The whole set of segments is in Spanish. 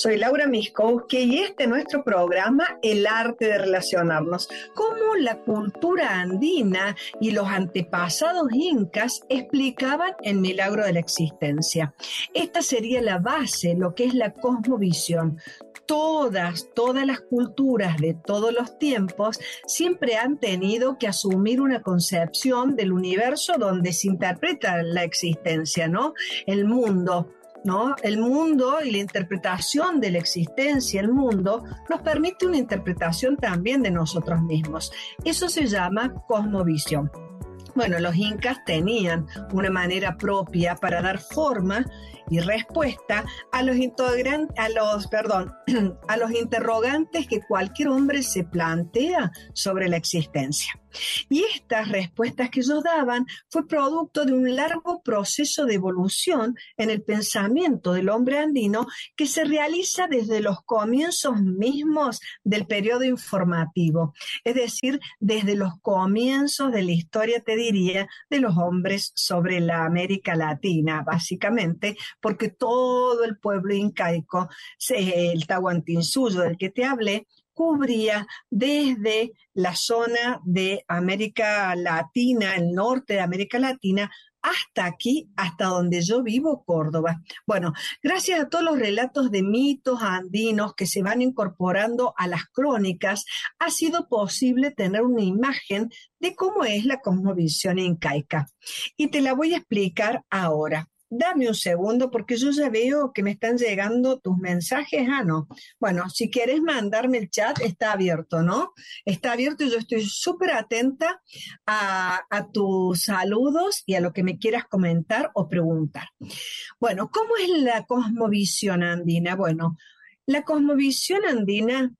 Soy Laura Miskowski y este es nuestro programa El arte de relacionarnos. Cómo la cultura andina y los antepasados incas explicaban el milagro de la existencia. Esta sería la base, lo que es la cosmovisión todas, todas las culturas de todos los tiempos siempre han tenido que asumir una concepción del universo donde se interpreta la existencia, ¿no? El mundo. ¿No? El mundo y la interpretación de la existencia, el mundo, nos permite una interpretación también de nosotros mismos. Eso se llama cosmovisión. Bueno, los incas tenían una manera propia para dar forma y respuesta a los, a los, perdón, a los interrogantes que cualquier hombre se plantea sobre la existencia. Y estas respuestas que ellos daban fue producto de un largo proceso de evolución en el pensamiento del hombre andino que se realiza desde los comienzos mismos del periodo informativo, es decir, desde los comienzos de la historia, te diría, de los hombres sobre la América Latina, básicamente, porque todo el pueblo incaico, el Tahuantinsuyo del que te hablé, cubría desde la zona de América Latina, el norte de América Latina, hasta aquí, hasta donde yo vivo, Córdoba. Bueno, gracias a todos los relatos de mitos andinos que se van incorporando a las crónicas, ha sido posible tener una imagen de cómo es la cosmovisión incaica. Y te la voy a explicar ahora dame un segundo porque yo ya veo que me están llegando tus mensajes. Ah, no. Bueno, si quieres mandarme el chat, está abierto, ¿no? Está abierto y yo estoy súper atenta a, a, tus saludos y a lo que me quieras comentar o preguntar. Bueno, ¿cómo es la cosmovisión andina? Bueno, la cosmovisión andina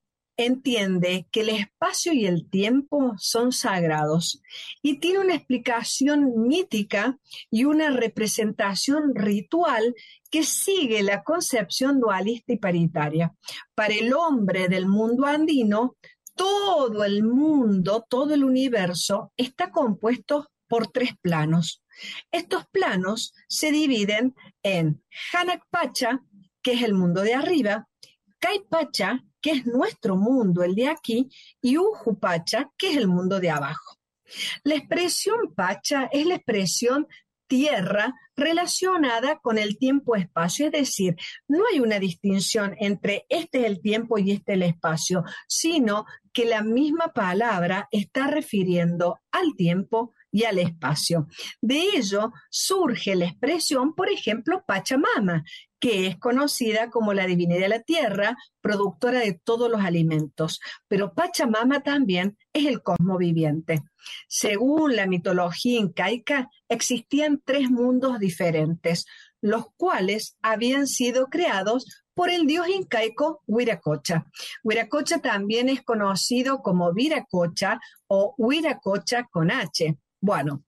entiende que el espacio y el tiempo son sagrados y tiene una explicación mítica y una representación ritual que sigue la concepción dualista y paritaria. Para el hombre del mundo andino, todo el mundo, todo el universo está compuesto por tres planos. Estos planos se dividen en Hanakpacha, que es el mundo de arriba, Kaipacha, que es nuestro mundo, el de aquí, y Ujupacha, que es el mundo de abajo. La expresión Pacha es la expresión tierra relacionada con el tiempo-espacio, es decir, no hay una distinción entre este es el tiempo y este es el espacio, sino que la misma palabra está refiriendo al tiempo y al espacio. De ello surge la expresión, por ejemplo, Pachamama, que es conocida como la divinidad de la tierra, productora de todos los alimentos. Pero Pachamama también es el cosmo viviente. Según la mitología incaica, existían tres mundos diferentes, los cuales habían sido creados por el dios incaico Huiracocha. Huiracocha también es conocido como Viracocha o Huiracocha con H. Bueno,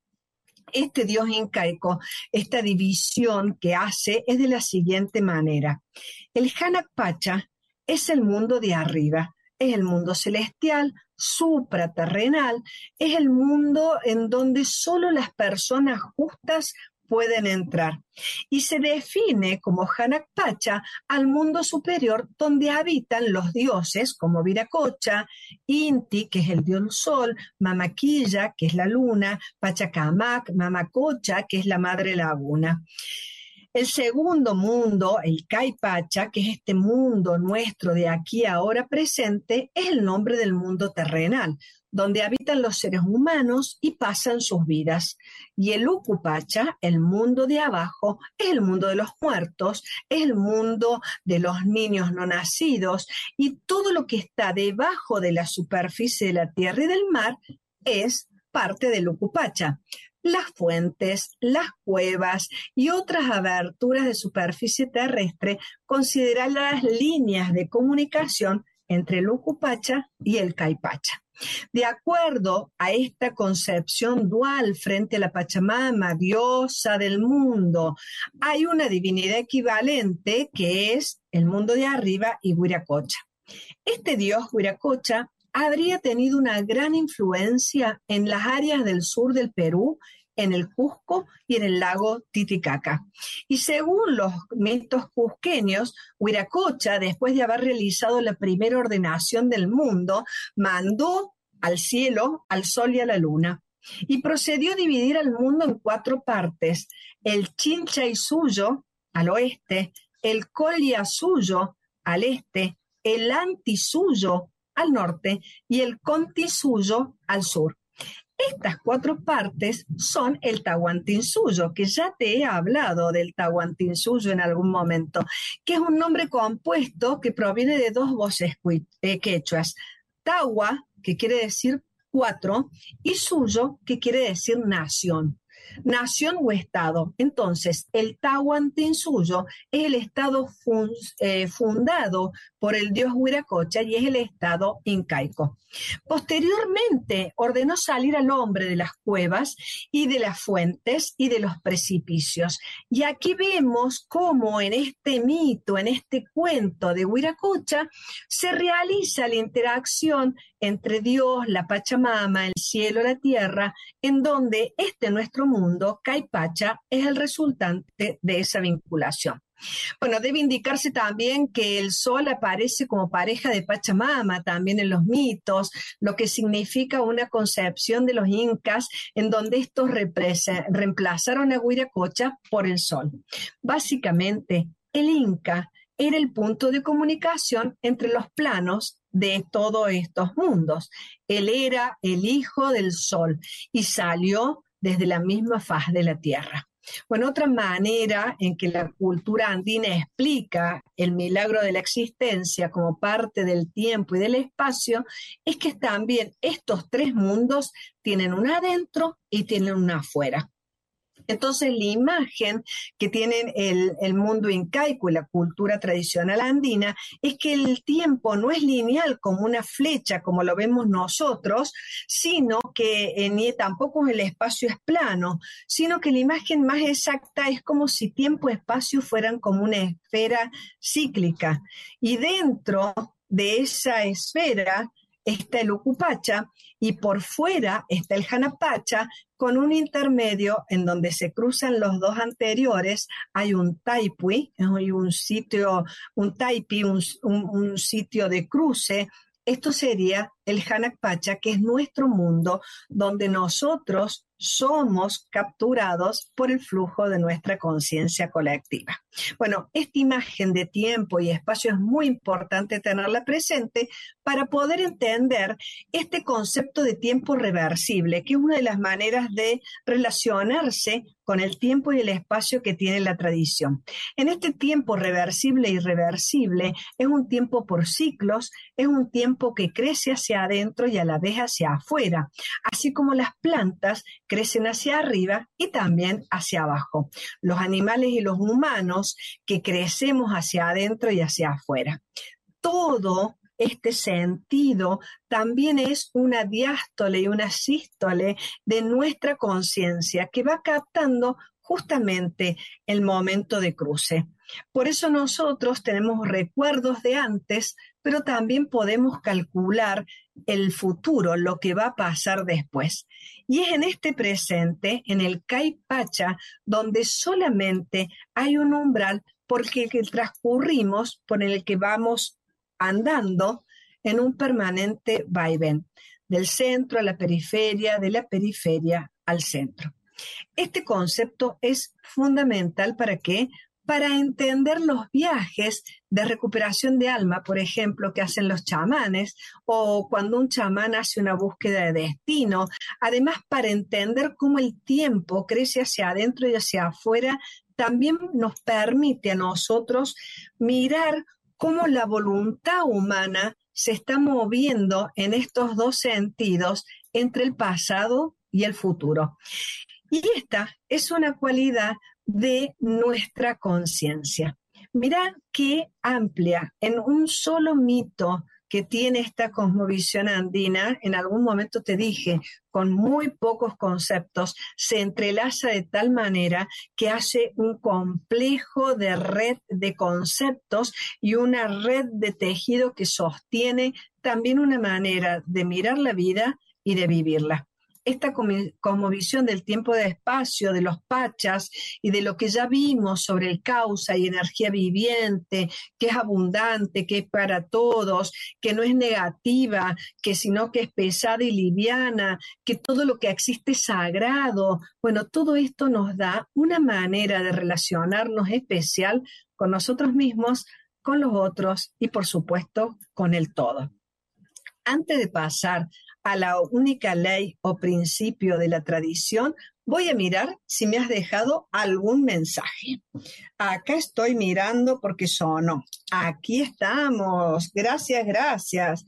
este dios incaico, esta división que hace es de la siguiente manera. El Hanak Pacha es el mundo de arriba, es el mundo celestial, supraterrenal, es el mundo en donde solo las personas justas pueden entrar. Y se define como Hanakpacha al mundo superior donde habitan los dioses como Viracocha, Inti, que es el dios sol, Mamaquilla, que es la luna, Pachacamac, Mamacocha, que es la madre laguna. El segundo mundo, el Caipacha, que es este mundo nuestro de aquí ahora presente, es el nombre del mundo terrenal, donde habitan los seres humanos y pasan sus vidas. Y el Ucupacha, el mundo de abajo, es el mundo de los muertos, es el mundo de los niños no nacidos y todo lo que está debajo de la superficie de la tierra y del mar es parte del Ucupacha. Las fuentes, las cuevas y otras aberturas de superficie terrestre consideran las líneas de comunicación entre el Ucupacha y el Caipacha. De acuerdo a esta concepción dual frente a la Pachamama, diosa del mundo, hay una divinidad equivalente que es el mundo de arriba y Huiracocha. Este dios Huiracocha habría tenido una gran influencia en las áreas del sur del Perú en el Cusco y en el lago Titicaca. Y según los mitos cusqueños, Huiracocha, después de haber realizado la primera ordenación del mundo, mandó al cielo, al sol y a la luna. Y procedió a dividir al mundo en cuatro partes, el Chincha suyo al oeste, el Colia suyo al este, el Antisuyo al norte y el Contisuyo al sur. Estas cuatro partes son el Tahuantinsuyo, que ya te he hablado del Tahuantinsuyo en algún momento, que es un nombre compuesto que proviene de dos voces eh, quechuas. Tawa, que quiere decir cuatro, y suyo, que quiere decir nación nación o estado. Entonces, el Tahuantinsuyo es el estado eh, fundado por el dios Huiracocha y es el estado incaico. Posteriormente ordenó salir al hombre de las cuevas y de las fuentes y de los precipicios. Y aquí vemos cómo en este mito, en este cuento de Huiracocha, se realiza la interacción entre Dios, la Pachamama, el cielo, la tierra, en donde este nuestro mundo, Caipacha, es el resultante de esa vinculación. Bueno, debe indicarse también que el sol aparece como pareja de Pachamama también en los mitos, lo que significa una concepción de los incas en donde estos reemplazaron a Huiracocha por el sol. Básicamente, el inca era el punto de comunicación entre los planos de todos estos mundos. Él era el hijo del sol y salió desde la misma faz de la tierra. Bueno, otra manera en que la cultura andina explica el milagro de la existencia como parte del tiempo y del espacio es que también estos tres mundos tienen un adentro y tienen un afuera. Entonces, la imagen que tienen el, mundo incaico y la cultura tradicional andina es que el tiempo no es lineal como una flecha, como lo vemos nosotros, sino que eh, ni tampoco el espacio es plano, sino que la imagen más exacta es como si tiempo y espacio fueran como una esfera cíclica. Y dentro de esa esfera está el Ucupacha y por fuera está el Janapacha con un intermedio en donde se cruzan los dos anteriores. Hay un Taipui, hay un sitio, un Taipi, un, un sitio de cruce. Esto sería el Hanakpacha, que es nuestro mundo donde nosotros somos capturados por el flujo de nuestra conciencia colectiva. Bueno, esta imagen de tiempo y espacio es muy importante tenerla presente para poder entender este concepto de tiempo reversible, que es una de las maneras de relacionarse con el tiempo y el espacio que tiene la tradición. En este tiempo reversible y irreversible es un tiempo por ciclos, es un tiempo que crece hacia adentro y a la vez hacia afuera, así como las plantas crecen hacia arriba y también hacia abajo. Los animales y los humanos que crecemos hacia adentro y hacia afuera. Todo este sentido también es una diástole y una sístole de nuestra conciencia que va captando justamente el momento de cruce. Por eso nosotros tenemos recuerdos de antes, pero también podemos calcular el futuro, lo que va a pasar después. Y es en este presente, en el Caipacha, donde solamente hay un umbral por el que transcurrimos, por el que vamos andando en un permanente vaivén, del centro a la periferia, de la periferia al centro. Este concepto es fundamental para que para entender los viajes de recuperación de alma, por ejemplo, que hacen los chamanes, o cuando un chamán hace una búsqueda de destino, además para entender cómo el tiempo crece hacia adentro y hacia afuera, también nos permite a nosotros mirar cómo la voluntad humana se está moviendo en estos dos sentidos entre el pasado y el futuro. Y esta es una cualidad de nuestra conciencia. Mirá qué amplia, en un solo mito que tiene esta cosmovisión andina, en algún momento te dije, con muy pocos conceptos, se entrelaza de tal manera que hace un complejo de red de conceptos y una red de tejido que sostiene también una manera de mirar la vida y de vivirla. Esta visión del tiempo de espacio, de los pachas y de lo que ya vimos sobre el causa y energía viviente, que es abundante, que es para todos, que no es negativa, que sino que es pesada y liviana, que todo lo que existe es sagrado. Bueno, todo esto nos da una manera de relacionarnos especial con nosotros mismos, con los otros y por supuesto con el todo. Antes de pasar a la única ley o principio de la tradición, voy a mirar si me has dejado algún mensaje. Acá estoy mirando porque sonó. Aquí estamos. Gracias, gracias.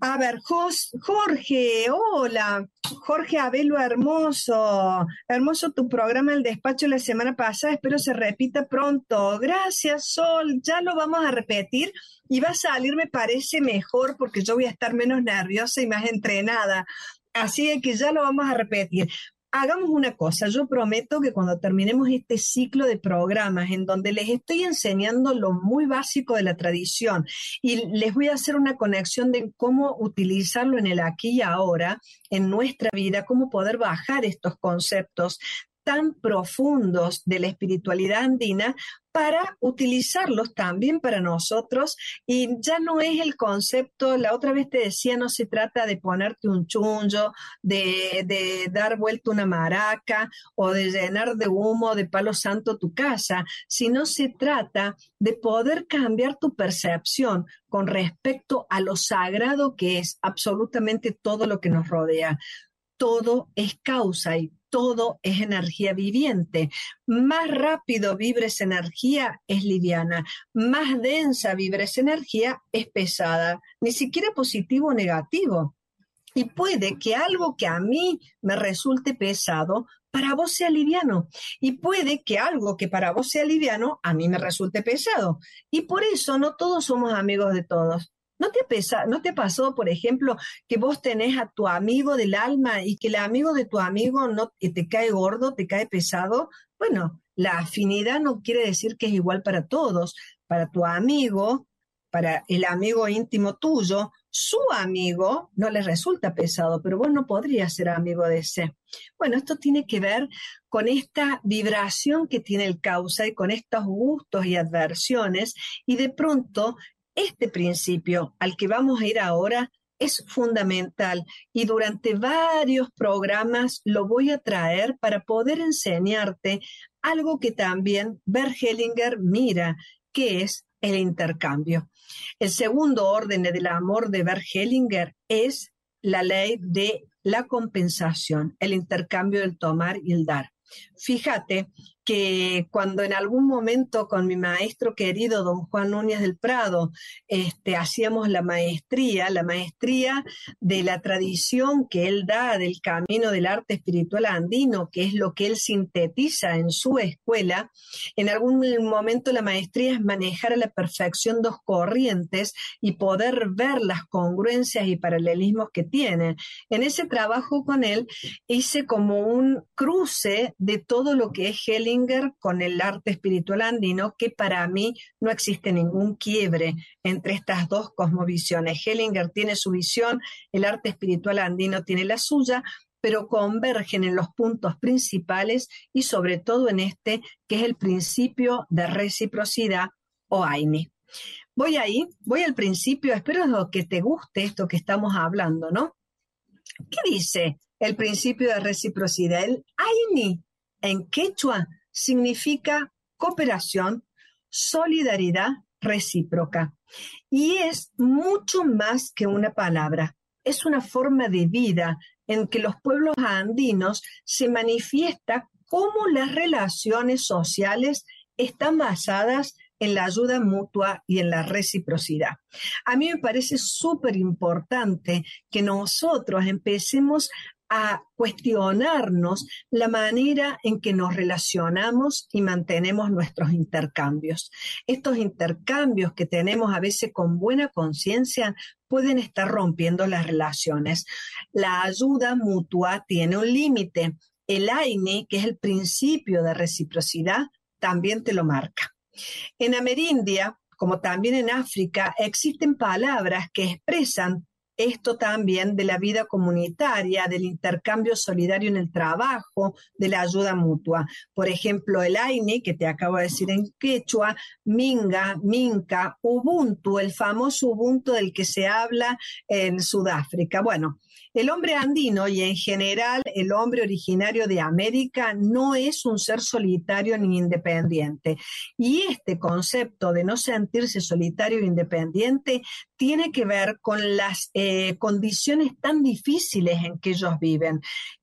A ver, Jorge, hola. Jorge Abelo, hermoso. Hermoso tu programa El Despacho la semana pasada. Espero se repita pronto. Gracias, Sol. Ya lo vamos a repetir y va a salir, me parece, mejor porque yo voy a estar menos nerviosa y más entrenada. Así que ya lo vamos a repetir hagamos una cosa, yo prometo que cuando terminemos este ciclo de programas en donde les estoy enseñando lo muy básico de la tradición y les voy a hacer una conexión de cómo utilizarlo en el aquí y ahora, en nuestra vida, cómo poder bajar estos conceptos tan profundos de la espiritualidad andina para utilizarlos también para nosotros. Y ya no es el concepto, la otra vez te decía, no se trata de ponerte un chunjo, de, de dar vuelta una maraca o de llenar de humo, de palo santo tu casa, sino se trata de poder cambiar tu percepción con respecto a lo sagrado que es absolutamente todo lo que nos rodea. Todo es causa y todo es energía viviente. Más rápido vibres energía es liviana, más densa vibres energía es pesada, ni siquiera positivo o negativo. Y puede que algo que a mí me resulte pesado, para vos sea liviano. Y puede que algo que para vos sea liviano, a mí me resulte pesado. Y por eso no todos somos amigos de todos. ¿No te, pesa, ¿No te pasó, por ejemplo, que vos tenés a tu amigo del alma y que el amigo de tu amigo no te cae gordo, te cae pesado? Bueno, la afinidad no quiere decir que es igual para todos. Para tu amigo, para el amigo íntimo tuyo, su amigo no le resulta pesado, pero vos no podrías ser amigo de ese. Bueno, esto tiene que ver con esta vibración que tiene el causa y con estos gustos y adversiones, y de pronto este principio al que vamos a ir ahora es fundamental y durante varios programas lo voy a traer para poder enseñarte algo que también Bert Hellinger mira, que es el intercambio. El segundo orden del amor de Bert Hellinger es la ley de la compensación, el intercambio del tomar y el dar. Fíjate que cuando en algún momento con mi maestro querido, don Juan Núñez del Prado, este, hacíamos la maestría, la maestría de la tradición que él da del camino del arte espiritual andino, que es lo que él sintetiza en su escuela, en algún momento la maestría es manejar a la perfección dos corrientes y poder ver las congruencias y paralelismos que tienen. En ese trabajo con él hice como un cruce de todo lo que es Helen con el arte espiritual andino, que para mí no existe ningún quiebre entre estas dos cosmovisiones. Hellinger tiene su visión, el arte espiritual andino tiene la suya, pero convergen en los puntos principales y sobre todo en este, que es el principio de reciprocidad o AINI. Voy ahí, voy al principio, espero que te guste esto que estamos hablando, ¿no? ¿Qué dice el principio de reciprocidad? El AINI en quechua significa cooperación, solidaridad recíproca. Y es mucho más que una palabra, es una forma de vida en que los pueblos andinos se manifiesta cómo las relaciones sociales están basadas en la ayuda mutua y en la reciprocidad. A mí me parece súper importante que nosotros empecemos a cuestionarnos la manera en que nos relacionamos y mantenemos nuestros intercambios. Estos intercambios que tenemos a veces con buena conciencia pueden estar rompiendo las relaciones. La ayuda mutua tiene un límite. El AINE, que es el principio de reciprocidad, también te lo marca. En Amerindia, como también en África, existen palabras que expresan esto también de la vida comunitaria, del intercambio solidario en el trabajo, de la ayuda mutua. Por ejemplo, el AINI, que te acabo de decir en quechua, Minga, Minca, Ubuntu, el famoso Ubuntu del que se habla en Sudáfrica. Bueno, el hombre andino y en general el hombre originario de América no es un ser solitario ni independiente. Y este concepto de no sentirse solitario e independiente tiene que ver con las eh, condiciones tan difíciles en que ellos viven.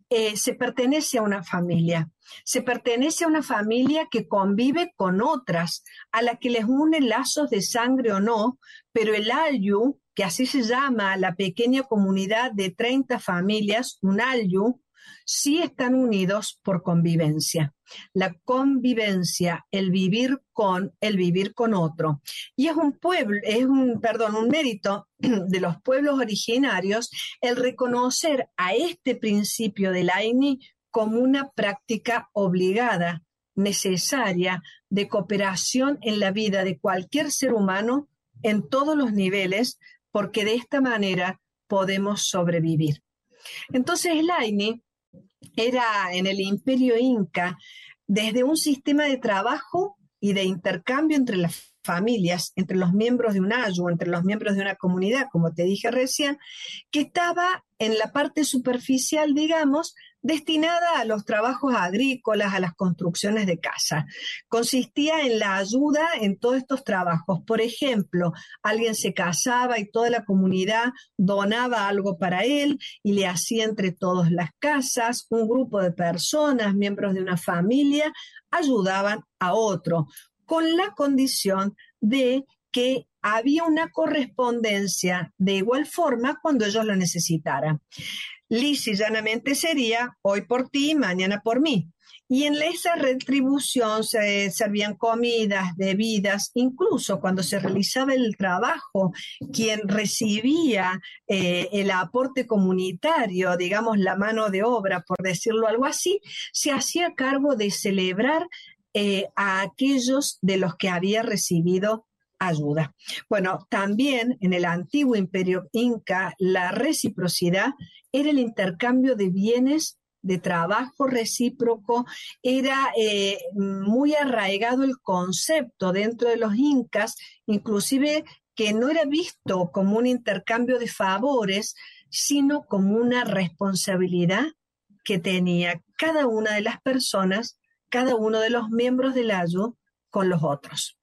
Eh, se pertenece a una familia, se pertenece a una familia que convive con otras, a la que les une lazos de sangre o no, pero el ayu que así se llama la pequeña comunidad de 30 familias, un alyu, sí están unidos por convivencia. La convivencia, el vivir con, el vivir con otro. Y es un pueblo, es un, perdón, un mérito de los pueblos originarios el reconocer a este principio del AINI como una práctica obligada, necesaria, de cooperación en la vida de cualquier ser humano en todos los niveles, porque de esta manera podemos sobrevivir. Entonces el AINI era en el imperio inca desde un sistema de trabajo y de intercambio entre las familias, entre los miembros de un ayu, entre los miembros de una comunidad, como te dije recién, que estaba en la parte superficial, digamos, destinada a los trabajos agrícolas, a las construcciones de casa. Consistía en la ayuda en todos estos trabajos. Por ejemplo, alguien se casaba y toda la comunidad donaba algo para él y le hacía entre todos las casas. Un grupo de personas, miembros de una familia, ayudaban a otro, con la condición de que había una correspondencia de igual forma cuando ellos lo necesitaran lisa llanamente sería hoy por ti, mañana por mí. Y en esa retribución se servían comidas, bebidas, incluso cuando se realizaba el trabajo, quien recibía eh, el aporte comunitario, digamos la mano de obra, por decirlo algo así, se hacía cargo de celebrar eh, a aquellos de los que había recibido ayuda. Bueno, también en el antiguo imperio inca, la reciprocidad era el intercambio de bienes de trabajo recíproco, era eh, muy arraigado el concepto dentro de los incas, inclusive que no era visto como un intercambio de favores, sino como una responsabilidad que tenía cada una de las personas, cada uno de los miembros del ayu con los otros.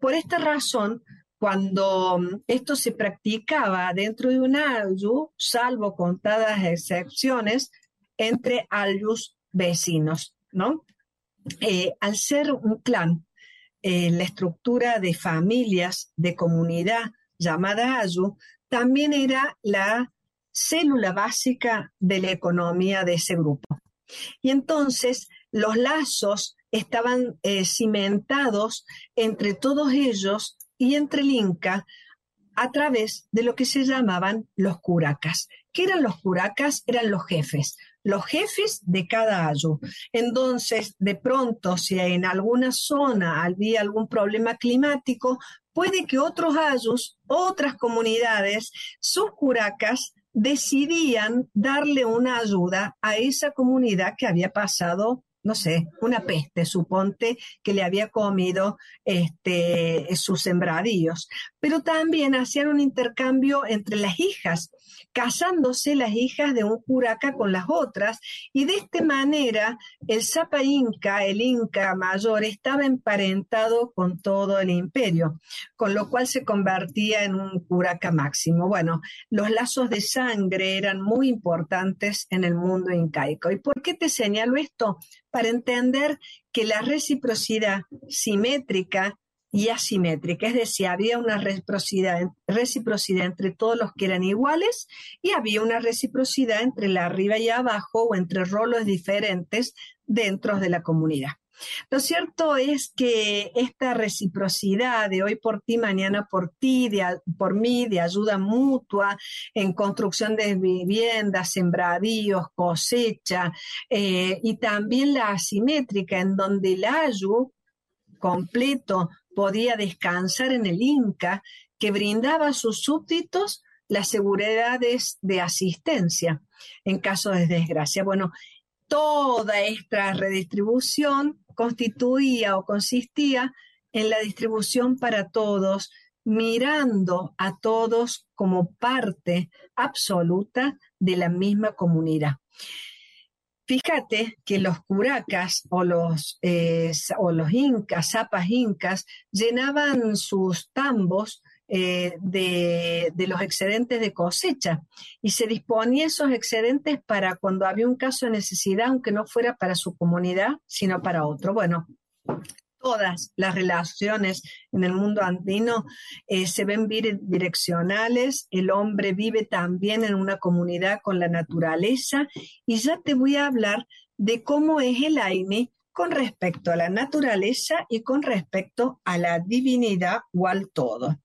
Por esta razón, cuando mm, esto se practicaba dentro de un ayu, salvo contadas excepciones, entre ayus vecinos, ¿no? Eh, al ser un clan, eh, la estructura de familias, de comunidad llamada ayu, también era la célula básica de la economía de ese grupo. Y entonces los lazos estaban eh, cimentados entre todos ellos y entre el Inca a través de lo que se llamaban los curacas. ¿Qué eran los curacas? Eran los jefes, los jefes de cada ayu. Entonces, de pronto, si en alguna zona había algún problema climático, puede que otros ayus, otras comunidades, sus curacas, decidían darle una ayuda a esa comunidad que había pasado no sé, una peste, suponte que le había comido este, sus sembradíos. Pero también hacían un intercambio entre las hijas, casándose las hijas de un curaca con las otras, y de esta manera el Zapa Inca, el Inca mayor, estaba emparentado con todo el imperio, con lo cual se convertía en un curaca máximo. Bueno, los lazos de sangre eran muy importantes en el mundo incaico. ¿Y por qué te señalo esto? para entender que la reciprocidad simétrica y asimétrica, es decir, había una reciprocidad, reciprocidad entre todos los que eran iguales y había una reciprocidad entre la arriba y abajo o entre roles diferentes dentro de la comunidad. Lo cierto es que esta reciprocidad de hoy por ti, mañana por ti, por mí, de ayuda mutua en construcción de viviendas, sembradíos, cosecha, eh, y también la asimétrica en donde el ayu completo podía descansar en el Inca, que brindaba a sus súbditos las seguridades de asistencia en caso de desgracia. Bueno, toda esta redistribución constituía o consistía en la distribución para todos, mirando a todos como parte absoluta de la misma comunidad. Fíjate que los curacas o los, eh, o los incas, zapas incas, llenaban sus tambos eh, de, de, los excedentes de cosecha y se disponía esos excedentes para cuando había un caso de necesidad, aunque no fuera para su comunidad, sino para otro. Bueno, todas las relaciones en el mundo andino eh, se ven bidireccionales, el hombre vive también en una comunidad con la naturaleza y ya te voy a hablar de cómo es el Aine con respecto a la naturaleza y con respecto a la divinidad o al todo.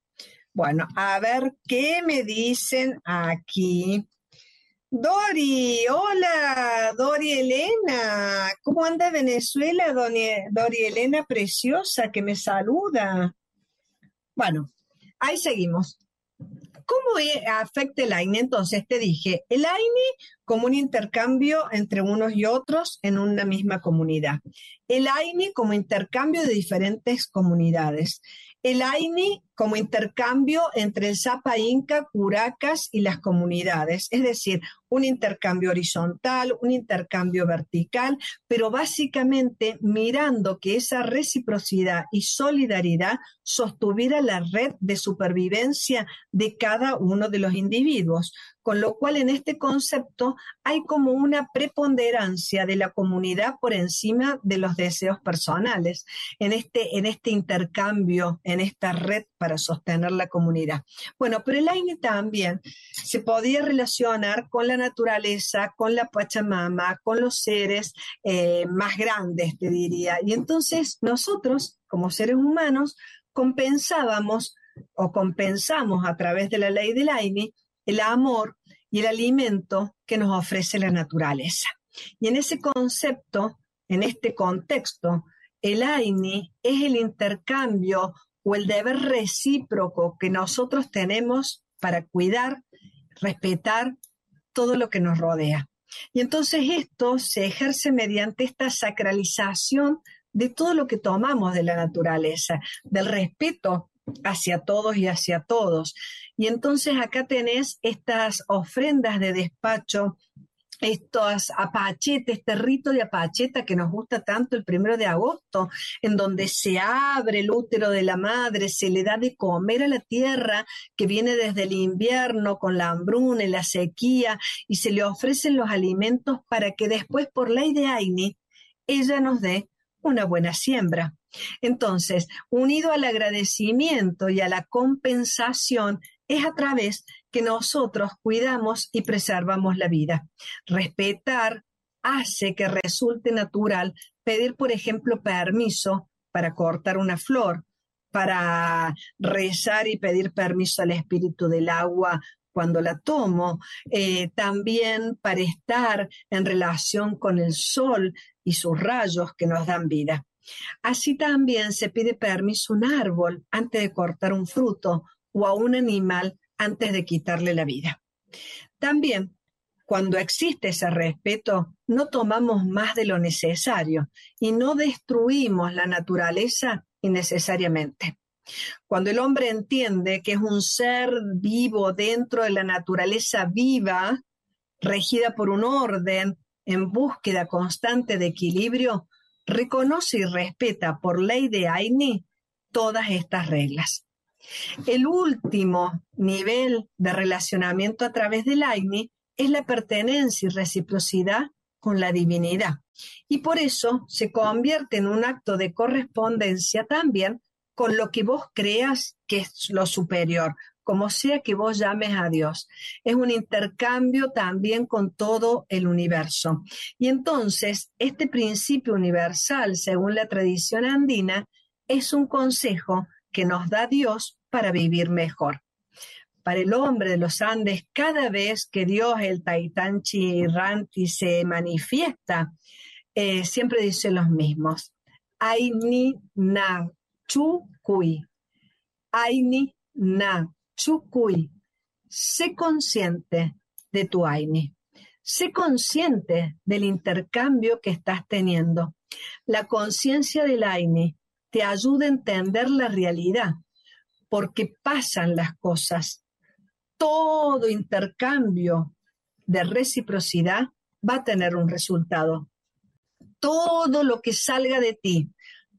Bueno, a ver qué me dicen aquí. Dori, hola, Dori Elena. ¿Cómo anda Venezuela, Dori Elena preciosa que me saluda? Bueno, ahí seguimos. ¿Cómo e, afecta el AINE? Entonces te dije, el AINE como un intercambio entre unos y otros en una misma comunidad. El AINE como intercambio de diferentes comunidades el AINI como intercambio entre el Zapa Inca, Curacas y las comunidades, es decir, un intercambio horizontal, un intercambio vertical, pero básicamente mirando que esa reciprocidad y solidaridad sostuviera la red de supervivencia de cada uno de los individuos. Con lo cual en este concepto hay como una preponderancia de la comunidad por encima de los deseos personales, en este, en este intercambio, en esta red para sostener la comunidad. Bueno, pero el AINE también se podía relacionar con la naturaleza, con la Pachamama, con los seres eh, más grandes, te diría. Y entonces nosotros, como seres humanos, compensábamos o compensamos a través de la ley del AINE el amor y el alimento que nos ofrece la naturaleza. Y en ese concepto, en este contexto, el AINI es el intercambio o el deber recíproco que nosotros tenemos para cuidar, respetar todo lo que nos rodea. Y entonces esto se ejerce mediante esta sacralización de todo lo que tomamos de la naturaleza, del respeto hacia todos y hacia todos. Y entonces acá tenés estas ofrendas de despacho, estos apachetes, este rito de apacheta que nos gusta tanto el primero de agosto, en donde se abre el útero de la madre, se le da de comer a la tierra que viene desde el invierno con la hambruna y la sequía, y se le ofrecen los alimentos para que después, por ley de Aini, ella nos dé una buena siembra. Entonces, unido al agradecimiento y a la compensación, es a través que nosotros cuidamos y preservamos la vida. Respetar hace que resulte natural pedir, por ejemplo, permiso para cortar una flor, para rezar y pedir permiso al espíritu del agua cuando la tomo, eh, también para estar en relación con el sol y sus rayos que nos dan vida. Así también se pide permiso a un árbol antes de cortar un fruto o a un animal antes de quitarle la vida. También, cuando existe ese respeto, no tomamos más de lo necesario y no destruimos la naturaleza innecesariamente. Cuando el hombre entiende que es un ser vivo dentro de la naturaleza viva, regida por un orden, en búsqueda constante de equilibrio, reconoce y respeta por ley de Aini todas estas reglas. El último nivel de relacionamiento a través del Aini es la pertenencia y reciprocidad con la divinidad. Y por eso se convierte en un acto de correspondencia también con lo que vos creas que es lo superior, como sea que vos llames a Dios. Es un intercambio también con todo el universo. Y entonces, este principio universal, según la tradición andina, es un consejo que nos da Dios para vivir mejor. Para el hombre de los Andes, cada vez que Dios, el Taitanchi Ranti, se manifiesta, eh, siempre dice los mismos. Aini na chukui. Aini na Sé consciente de tu AINI. Sé consciente del intercambio que estás teniendo. La conciencia del AINI te ayuda a entender la realidad, porque pasan las cosas. Todo intercambio de reciprocidad va a tener un resultado. Todo lo que salga de ti,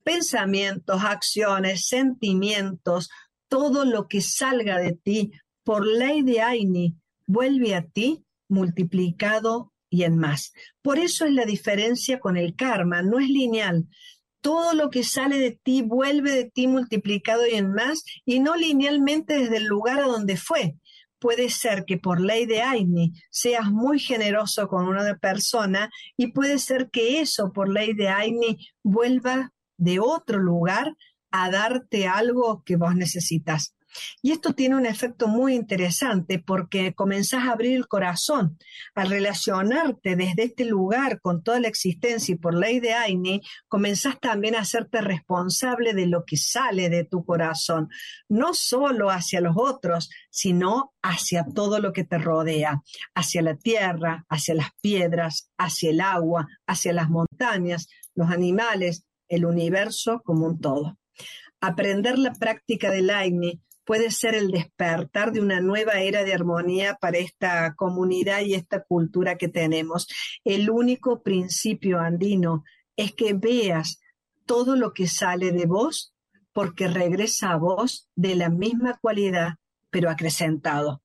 pensamientos, acciones, sentimientos, todo lo que salga de ti por ley de Aini vuelve a ti multiplicado y en más. Por eso es la diferencia con el karma, no es lineal. Todo lo que sale de ti vuelve de ti multiplicado y en más, y no linealmente desde el lugar a donde fue. Puede ser que por ley de Aini seas muy generoso con una persona y puede ser que eso por ley de Aini vuelva de otro lugar a darte algo que vos necesitas. Y esto tiene un efecto muy interesante porque comenzás a abrir el corazón. Al relacionarte desde este lugar con toda la existencia y por ley de Aini, comenzás también a hacerte responsable de lo que sale de tu corazón, no solo hacia los otros, sino hacia todo lo que te rodea, hacia la tierra, hacia las piedras, hacia el agua, hacia las montañas, los animales, el universo como un todo. Aprender la práctica del AINI puede ser el despertar de una nueva era de armonía para esta comunidad y esta cultura que tenemos. El único principio andino es que veas todo lo que sale de vos porque regresa a vos de la misma cualidad, pero acrecentado.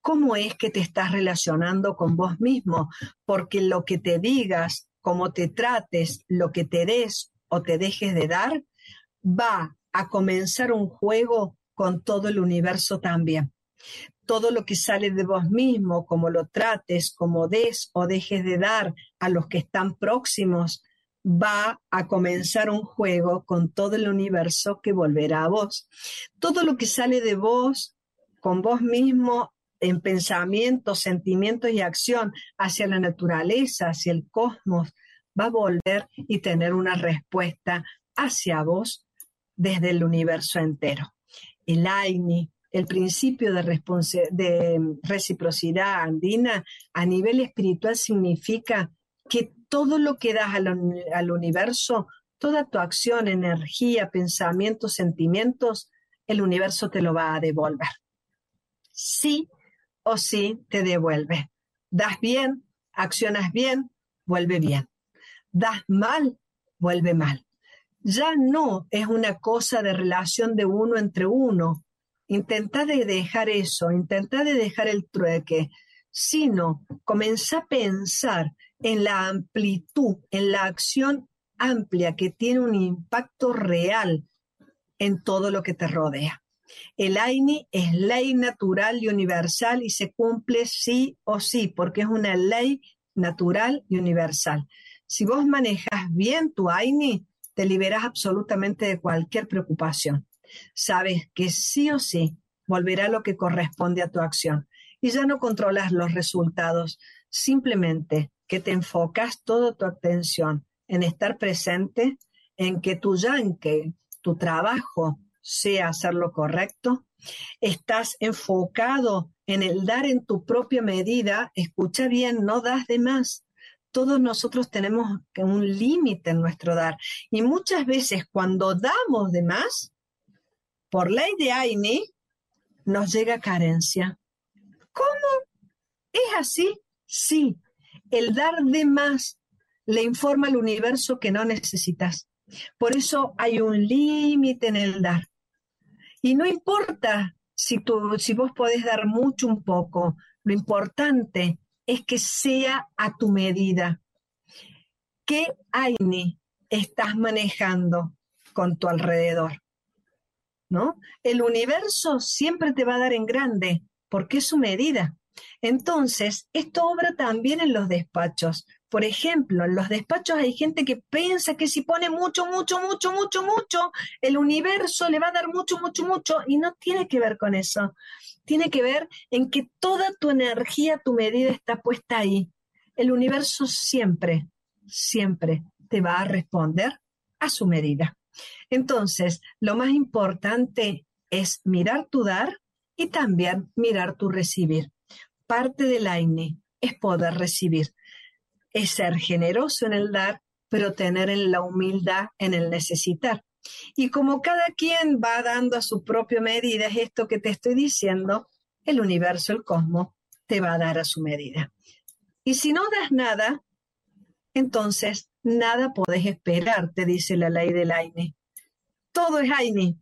¿Cómo es que te estás relacionando con vos mismo? Porque lo que te digas, cómo te trates, lo que te des o te dejes de dar, va a comenzar un juego con todo el universo también. Todo lo que sale de vos mismo, como lo trates, como des o dejes de dar a los que están próximos, va a comenzar un juego con todo el universo que volverá a vos. Todo lo que sale de vos, con vos mismo, en pensamientos, sentimientos y acción hacia la naturaleza, hacia el cosmos, va a volver y tener una respuesta hacia vos desde el universo entero. El AINI, el principio de, reciprocidad andina, a nivel espiritual significa que todo lo que das al, al universo, toda tu acción, energía, pensamientos, sentimientos, el universo te lo va a devolver. Sí o sí te devuelve. Das bien, accionas bien, vuelve bien das mal, vuelve mal. Ya no es una cosa de relación de uno entre uno. Intenta de dejar eso, intenta de dejar el trueque, sino comenzá a pensar en la amplitud, en la acción amplia que tiene un impacto real en todo lo que te rodea. El AINI es ley natural y universal y se cumple sí o sí, porque es una ley natural y universal. Si vos manejas bien tu AINI, te liberas absolutamente de cualquier preocupación. Sabes que sí o sí volverá lo que corresponde a tu acción y ya no controlas los resultados, simplemente que te enfocas toda tu atención en estar presente, en que tu yanque, tu trabajo sea hacer lo correcto, estás enfocado en el dar en tu propia medida, escucha bien, no das de más, todos nosotros tenemos un límite en nuestro dar. Y muchas veces cuando damos de más, por ley de Aini, nos llega carencia. ¿Cómo? ¿Es así? Sí. El dar de más le informa al universo que no necesitas. Por eso hay un límite en el dar. Y no importa si, tú, si vos podés dar mucho un poco, lo importante es que sea a tu medida. ¿Qué AINI estás manejando con tu alrededor? ¿No? El universo siempre te va a dar en grande porque es su medida. Entonces, esto obra también en los despachos. Por ejemplo, en los despachos hay gente que piensa que si pone mucho, mucho, mucho, mucho, mucho, el universo le va a dar mucho, mucho, mucho, y no tiene que ver con eso tiene que ver en que toda tu energía, tu medida está puesta ahí. El universo siempre, siempre te va a responder a su medida. Entonces, lo más importante es mirar tu dar y también mirar tu recibir. Parte del AINE es poder recibir, es ser generoso en el dar, pero tener la humildad en el necesitar. Y como cada quien va dando a su propia medida, es esto que te estoy diciendo, el universo, el cosmos, te va a dar a su medida. Y si no das nada, entonces nada podés esperar, te dice la ley del AINE. Todo es AINE.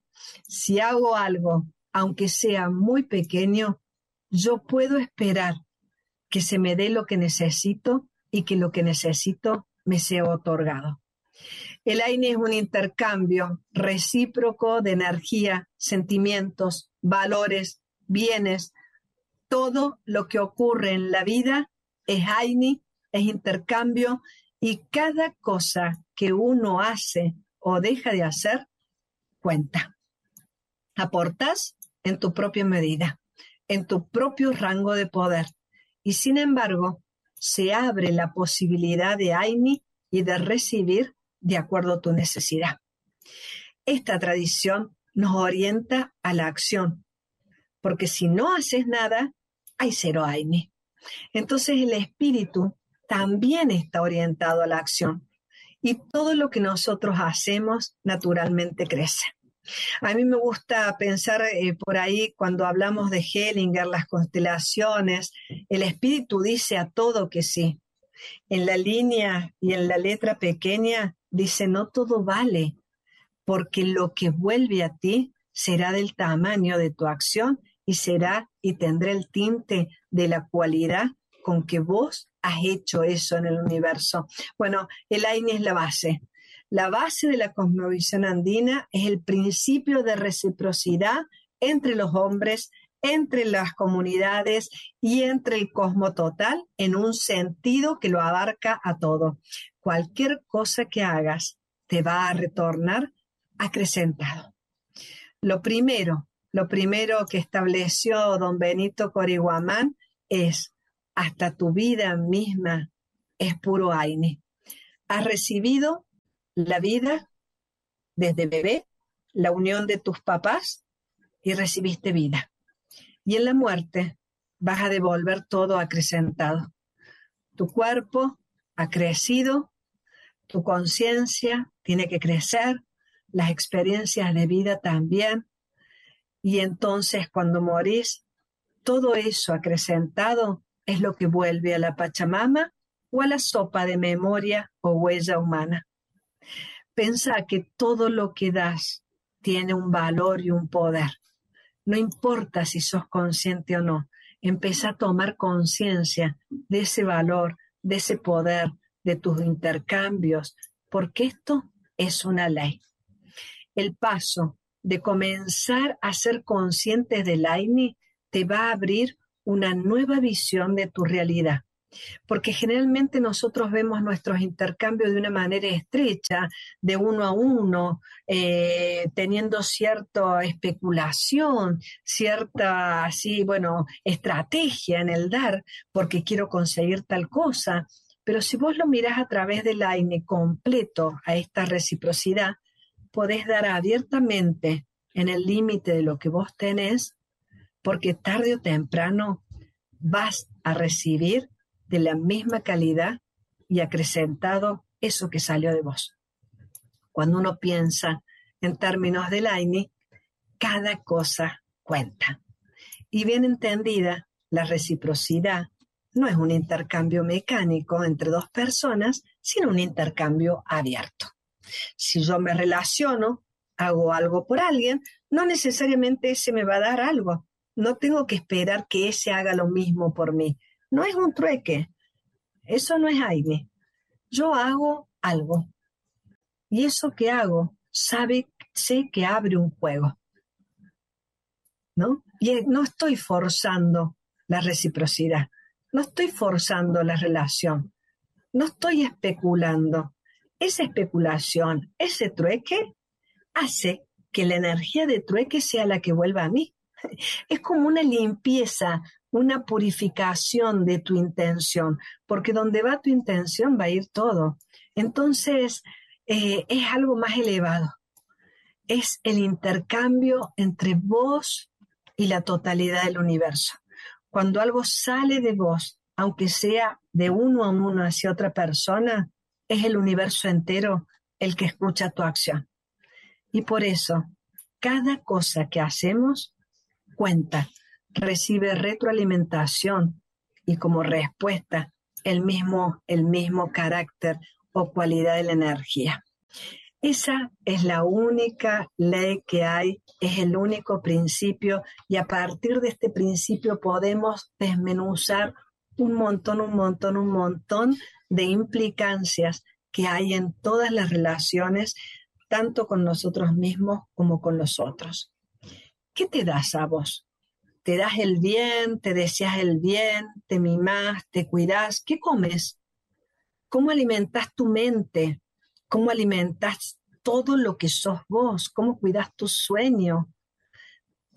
Si hago algo, aunque sea muy pequeño, yo puedo esperar que se me dé lo que necesito y que lo que necesito me sea otorgado. El AINE es un intercambio recíproco de energía, sentimientos, valores, bienes. Todo lo que ocurre en la vida es AINE, es intercambio y cada cosa que uno hace o deja de hacer cuenta. Aportas en tu propia medida, en tu propio rango de poder. Y sin embargo, se abre la posibilidad de AINI y de recibir de acuerdo a tu necesidad. Esta tradición nos orienta a la acción, porque si no haces nada, hay cero AINI. Entonces el espíritu también está orientado a la acción y todo lo que nosotros hacemos naturalmente crece. A mí me gusta pensar eh, por ahí cuando hablamos de Hellinger, las constelaciones, el espíritu dice a todo que sí. En la línea y en la letra pequeña dice no todo vale, porque lo que vuelve a ti será del tamaño de tu acción y será y tendrá el tinte de la cualidad con que vos has hecho eso en el universo. Bueno, el AINE es la base. La base de la cosmovisión andina es el principio de reciprocidad entre los hombres, entre las comunidades y entre el cosmo total en un sentido que lo abarca a todo. Cualquier cosa que hagas te va a retornar acrecentado. Lo primero, lo primero que estableció don Benito Coriguamán es hasta tu vida misma es puro aine. Has recibido la vida desde bebé, la unión de tus papás y recibiste vida. Y en la muerte vas a devolver todo acrecentado. Tu cuerpo ha crecido, tu conciencia tiene que crecer, las experiencias de vida también. Y entonces cuando morís, todo eso acrecentado es lo que vuelve a la Pachamama o a la sopa de memoria o huella humana. Pensa que todo lo que das tiene un valor y un poder. No importa si sos consciente o no, empieza a tomar conciencia de ese valor, de ese poder, de tus intercambios, porque esto es una ley. El paso de comenzar a ser conscientes del AINI te va a abrir una nueva visión de tu realidad. Porque generalmente nosotros vemos nuestros intercambios de una manera estrecha, de uno a uno, eh, teniendo cierta especulación, cierta, así, bueno, estrategia en el dar, porque quiero conseguir tal cosa. Pero si vos lo mirás a través del AINE completo a esta reciprocidad, podés dar abiertamente en el límite de lo que vos tenés porque tarde o temprano vas a recibir de la misma calidad y acrecentado eso que salió de vos. Cuando uno piensa en términos del AINI, cada cosa cuenta. Y bien entendida, la reciprocidad no es un intercambio mecánico entre dos personas, sino un intercambio abierto. Si yo me relaciono, hago algo por alguien, no necesariamente se me va a dar algo, no tengo que esperar que ese haga lo mismo por mí. No es un trueque. Eso no es aire. Yo hago algo. Y eso que hago, sabe, sé que abre un juego. ¿No? Y no estoy forzando la reciprocidad. No estoy forzando la relación. No estoy especulando. Esa especulación, ese trueque, hace que la energía de trueque sea la que vuelva a mí. Es como una limpieza, una purificación de tu intención, porque donde va tu intención va a ir todo. Entonces, eh, es algo más elevado. Es el intercambio entre vos y la totalidad del universo. Cuando algo sale de vos, aunque sea de uno a uno hacia otra persona, es el universo entero el que escucha tu acción. Y por eso, cada cosa que hacemos cuenta, recibe retroalimentación y como respuesta el mismo, el mismo carácter o cualidad de la energía. Esa es la única ley que hay, es el único principio y a partir de este principio podemos desmenuzar un montón, un montón, un montón de implicancias que hay en todas las relaciones, tanto con nosotros mismos como con los otros. ¿Qué te das a vos? ¿Te das el bien? ¿Te deseas el bien? ¿Te mimas? ¿Te cuidas? ¿Qué comes? ¿Cómo alimentas tu mente? ¿Cómo alimentas todo lo que sos vos? ¿Cómo cuidas tu sueño?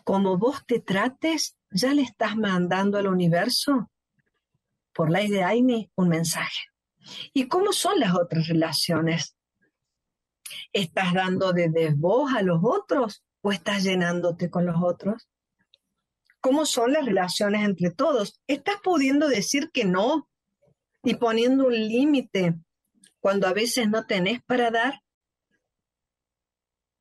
Como vos te trates, ya le estás mandando al universo, por la idea Aini, un mensaje. ¿Y cómo son las otras relaciones? ¿Estás dando de vos a los otros o estás llenándote con los otros? ¿Cómo son las relaciones entre todos? ¿Estás pudiendo decir que no y poniendo un límite cuando a veces no tenés para dar?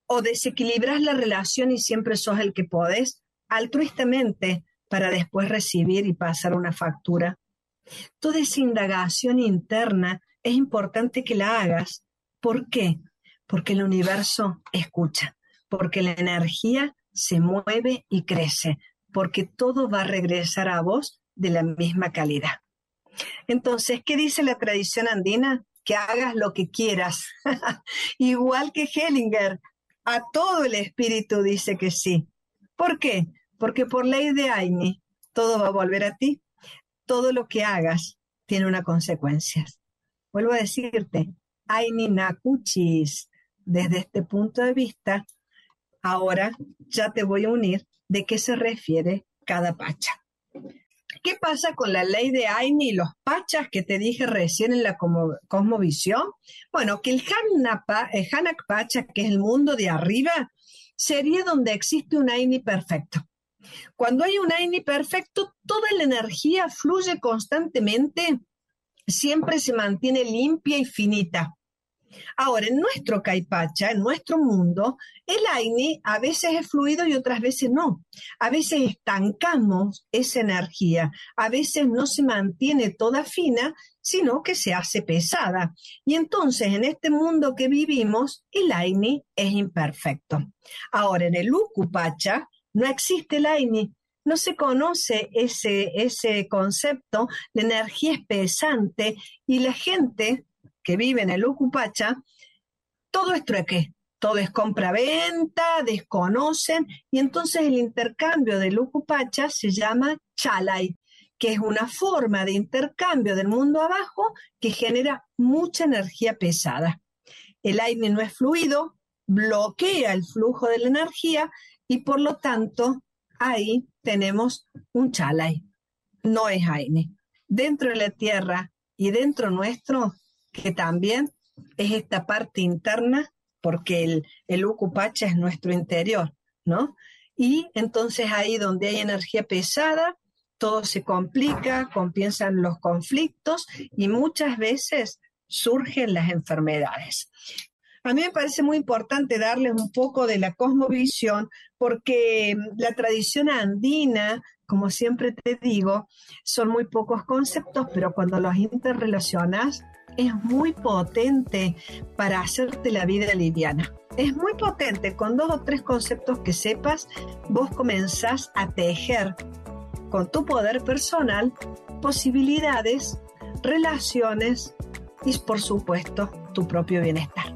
¿O desequilibras la relación y siempre sos el que podés altruistamente para después recibir y pasar una factura? Toda esa indagación interna es importante que la hagas. ¿Por qué? Porque el universo escucha, porque la energía se mueve y crece, porque todo va a regresar a vos de la misma calidad. Entonces, ¿qué dice la tradición andina? Que hagas lo que quieras. Igual que Hellinger, a todo el espíritu dice que sí. ¿Por qué? Porque por ley de Aini, todo va a volver a ti todo lo que hagas tiene una consecuencia. Vuelvo a decirte, hay nakuchis. Desde este punto de vista, ahora ya te voy a unir de qué se refiere cada pacha. ¿Qué pasa con la ley de Aini y los pachas que te dije recién en la cosmovisión? Bueno, que el, el Hanak Pacha, que es el mundo de arriba, sería donde existe un Aini perfecto. Cuando hay un AINI perfecto, toda la energía fluye constantemente, siempre se mantiene limpia y finita. Ahora, en nuestro Caipacha, en nuestro mundo, el AINI a veces es fluido y otras veces no. A veces estancamos esa energía, a veces no se mantiene toda fina, sino que se hace pesada. Y entonces, en este mundo que vivimos, el AINI es imperfecto. Ahora, en el Ucupacha, no existe el AINI, no se conoce ese, ese concepto, la energía es pesante y la gente que vive en el Ucupacha, todo es trueque, todo es compra-venta, desconocen, y entonces el intercambio del Ucupacha se llama chalay, que es una forma de intercambio del mundo abajo que genera mucha energía pesada. El aire no es fluido, bloquea el flujo de la energía y por lo tanto ahí tenemos un chalay, no es aine. Dentro de la tierra y dentro nuestro, que también es esta parte interna, porque el, el Ucupacha es nuestro interior, ¿no? Y entonces ahí donde hay energía pesada, todo se complica, comienzan los conflictos y muchas veces surgen las enfermedades. A mí me parece muy importante darles un poco de la cosmovisión porque la tradición andina, como siempre te digo, son muy pocos conceptos, pero cuando los interrelacionas es muy potente para hacerte la vida liviana. Es muy potente, con dos o tres conceptos que sepas, vos comenzás a tejer con tu poder personal posibilidades, relaciones y por supuesto tu propio bienestar.